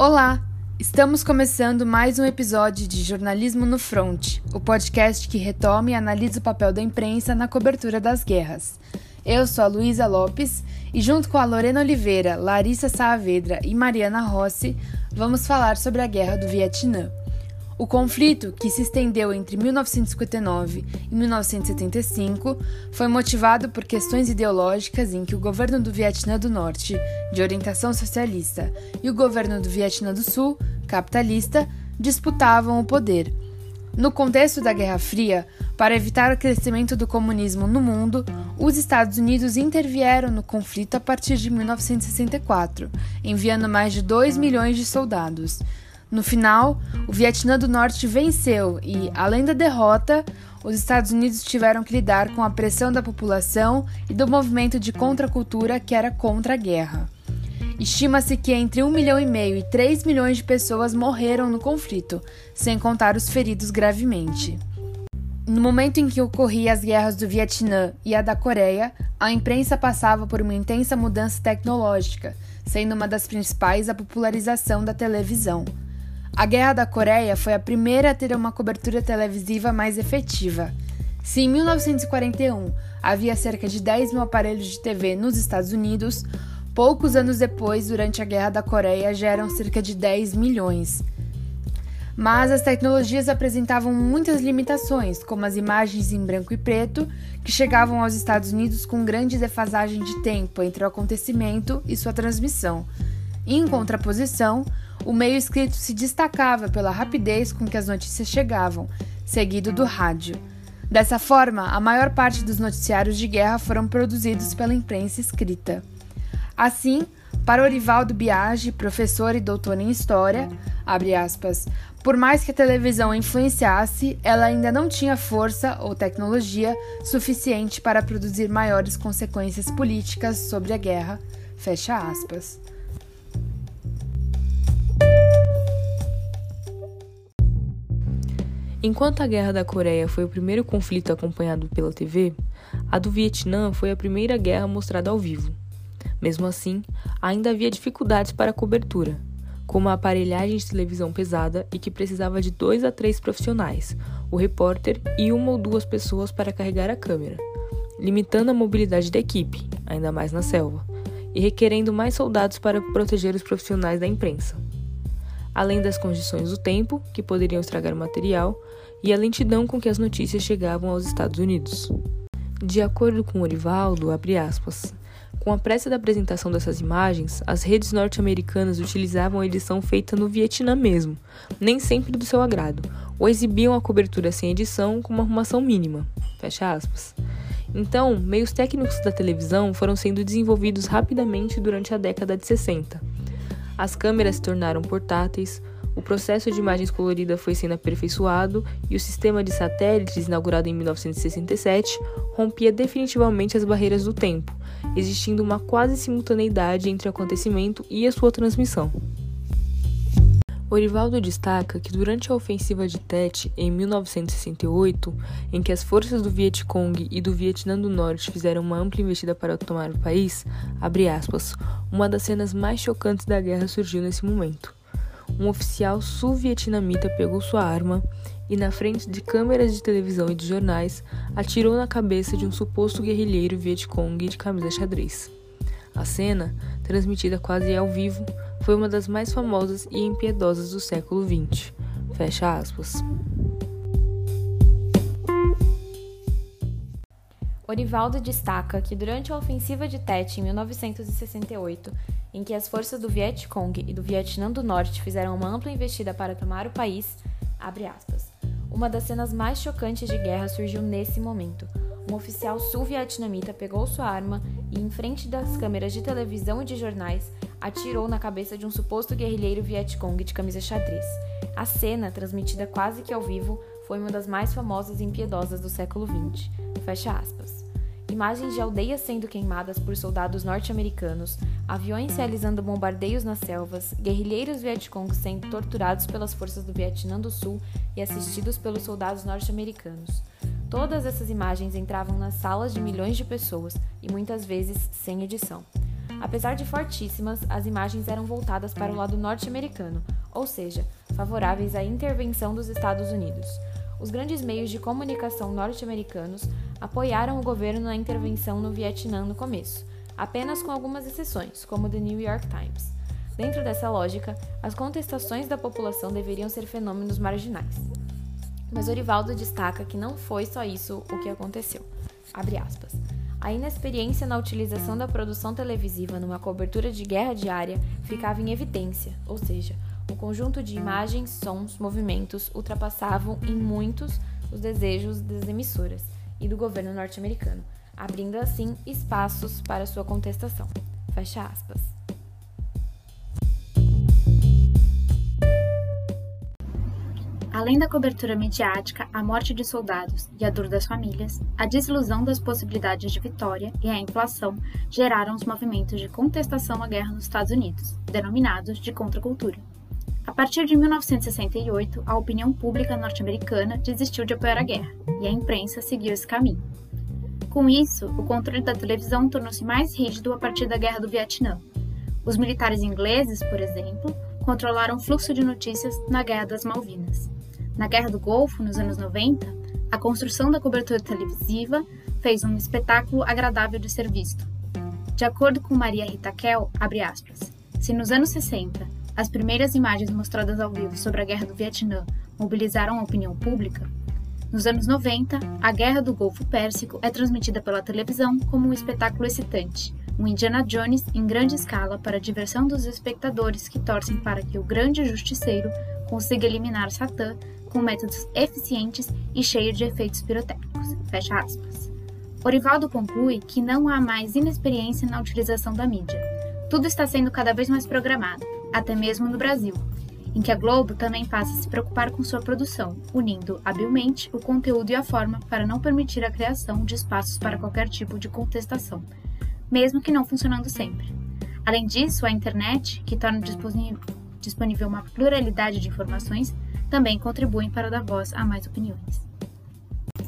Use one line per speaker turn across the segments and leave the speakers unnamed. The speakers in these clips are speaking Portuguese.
Olá! Estamos começando mais um episódio de Jornalismo no Front, o podcast que retoma e analisa o papel da imprensa na cobertura das guerras. Eu sou a Luísa Lopes e, junto com a Lorena Oliveira, Larissa Saavedra e Mariana Rossi, vamos falar sobre a Guerra do Vietnã. O conflito, que se estendeu entre 1959 e 1975, foi motivado por questões ideológicas em que o governo do Vietnã do Norte, de orientação socialista, e o governo do Vietnã do Sul, capitalista, disputavam o poder. No contexto da Guerra Fria, para evitar o crescimento do comunismo no mundo, os Estados Unidos intervieram no conflito a partir de 1964, enviando mais de 2 milhões de soldados. No final, o Vietnã do Norte venceu e, além da derrota, os Estados Unidos tiveram que lidar com a pressão da população e do movimento de contracultura que era contra a guerra. Estima-se que entre 1 milhão e meio e 3 milhões de pessoas morreram no conflito, sem contar os feridos gravemente. No momento em que ocorriam as guerras do Vietnã e a da Coreia, a imprensa passava por uma intensa mudança tecnológica, sendo uma das principais a popularização da televisão. A Guerra da Coreia foi a primeira a ter uma cobertura televisiva mais efetiva. Se em 1941 havia cerca de 10 mil aparelhos de TV nos Estados Unidos, poucos anos depois, durante a Guerra da Coreia, já eram cerca de 10 milhões. Mas as tecnologias apresentavam muitas limitações, como as imagens em branco e preto, que chegavam aos Estados Unidos com grande defasagem de tempo entre o acontecimento e sua transmissão. Em contraposição, o meio escrito se destacava pela rapidez com que as notícias chegavam, seguido do rádio. Dessa forma, a maior parte dos noticiários de guerra foram produzidos pela imprensa escrita. Assim, para Orivaldo Biagi, professor e doutor em História, aspas, por mais que a televisão influenciasse, ela ainda não tinha força ou tecnologia suficiente para produzir maiores consequências políticas sobre a guerra, fecha aspas.
Enquanto a Guerra da Coreia foi o primeiro conflito acompanhado pela TV, a do Vietnã foi a primeira guerra mostrada ao vivo. Mesmo assim, ainda havia dificuldades para a cobertura, como a aparelhagem de televisão pesada e que precisava de dois a três profissionais, o repórter e uma ou duas pessoas para carregar a câmera, limitando a mobilidade da equipe, ainda mais na selva, e requerendo mais soldados para proteger os profissionais da imprensa além das condições do tempo, que poderiam estragar o material, e a lentidão com que as notícias chegavam aos Estados Unidos. De acordo com Orivaldo, aspas, com a pressa da apresentação dessas imagens, as redes norte-americanas utilizavam a edição feita no Vietnã mesmo, nem sempre do seu agrado, ou exibiam a cobertura sem edição com uma arrumação mínima. Fecha aspas. Então, meios técnicos da televisão foram sendo desenvolvidos rapidamente durante a década de 60 as câmeras se tornaram portáteis, o processo de imagens colorida foi sendo aperfeiçoado e o sistema de satélites, inaugurado em 1967, rompia definitivamente as barreiras do tempo, existindo uma quase simultaneidade entre o acontecimento e a sua transmissão. Orivaldo destaca que durante a ofensiva de Tet em 1968, em que as forças do Vietcong e do Vietnã do Norte fizeram uma ampla investida para tomar o país, aspas, uma das cenas mais chocantes da guerra surgiu nesse momento. Um oficial sul-vietnamita pegou sua arma e, na frente de câmeras de televisão e de jornais, atirou na cabeça de um suposto guerrilheiro Vietcong de camisa xadrez. A cena, transmitida quase ao vivo, foi uma das mais famosas e impiedosas do século XX. Fecha aspas.
Orivaldo destaca que durante a ofensiva de Tet em 1968, em que as forças do Vietcong e do Vietnã do Norte fizeram uma ampla investida para tomar o país, aspas, uma das cenas mais chocantes de guerra surgiu nesse momento, um oficial sul-vietnamita pegou sua arma e, em frente das câmeras de televisão e de jornais, atirou na cabeça de um suposto guerrilheiro Vietcong de camisa xadrez. A cena, transmitida quase que ao vivo, foi uma das mais famosas e impiedosas do século XX. Fecha aspas. Imagens de aldeias sendo queimadas por soldados norte-americanos, aviões realizando bombardeios nas selvas, guerrilheiros Vietcong sendo torturados pelas forças do Vietnã do Sul e assistidos pelos soldados norte-americanos. Todas essas imagens entravam nas salas de milhões de pessoas e muitas vezes sem edição. Apesar de fortíssimas, as imagens eram voltadas para o lado norte-americano, ou seja, favoráveis à intervenção dos Estados Unidos. Os grandes meios de comunicação norte-americanos apoiaram o governo na intervenção no Vietnã no começo, apenas com algumas exceções, como o The New York Times. Dentro dessa lógica, as contestações da população deveriam ser fenômenos marginais. Mas Orivaldo destaca que não foi só isso o que aconteceu. A inexperiência na utilização da produção televisiva numa cobertura de guerra diária ficava em evidência, ou seja, o conjunto de imagens, sons, movimentos ultrapassavam em muitos os desejos das emissoras e do governo norte-americano, abrindo assim espaços para sua contestação. Fecha aspas.
Além da cobertura midiática, a morte de soldados e a dor das famílias, a desilusão das possibilidades de vitória e a inflação geraram os movimentos de contestação à guerra nos Estados Unidos, denominados de contracultura. A partir de 1968, a opinião pública norte-americana desistiu de apoiar a guerra, e a imprensa seguiu esse caminho. Com isso, o controle da televisão tornou-se mais rígido a partir da Guerra do Vietnã. Os militares ingleses, por exemplo, controlaram o fluxo de notícias na Guerra das Malvinas. Na Guerra do Golfo, nos anos 90, a construção da cobertura televisiva fez um espetáculo agradável de ser visto. De acordo com Maria Rita Kell, aspas, se nos anos 60 as primeiras imagens mostradas ao vivo sobre a Guerra do Vietnã mobilizaram a opinião pública, nos anos 90, a Guerra do Golfo Pérsico é transmitida pela televisão como um espetáculo excitante, um Indiana Jones em grande escala para a diversão dos espectadores que torcem para que o grande justiceiro consiga eliminar Satã com métodos eficientes e cheio de efeitos pirotécnicos. Fecha aspas. Orivaldo conclui que não há mais inexperiência na utilização da mídia. Tudo está sendo cada vez mais programado, até mesmo no Brasil, em que a Globo também passa a se preocupar com sua produção, unindo habilmente o conteúdo e a forma para não permitir a criação de espaços para qualquer tipo de contestação, mesmo que não funcionando sempre. Além disso, a internet, que torna disponível uma pluralidade de informações, também contribuem para dar voz a mais opiniões.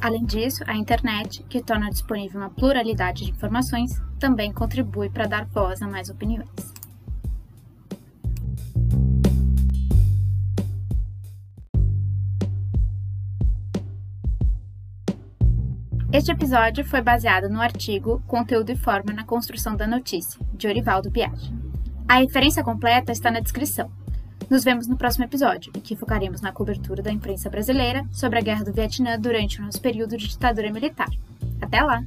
Além disso, a internet, que torna disponível uma pluralidade de informações, também contribui para dar voz a mais opiniões. Este episódio foi baseado no artigo Conteúdo e Forma na Construção da Notícia, de Orivaldo Biagi. A referência completa está na descrição. Nos vemos no próximo episódio, em que focaremos na cobertura da imprensa brasileira sobre a Guerra do Vietnã durante o nosso período de ditadura militar. Até lá!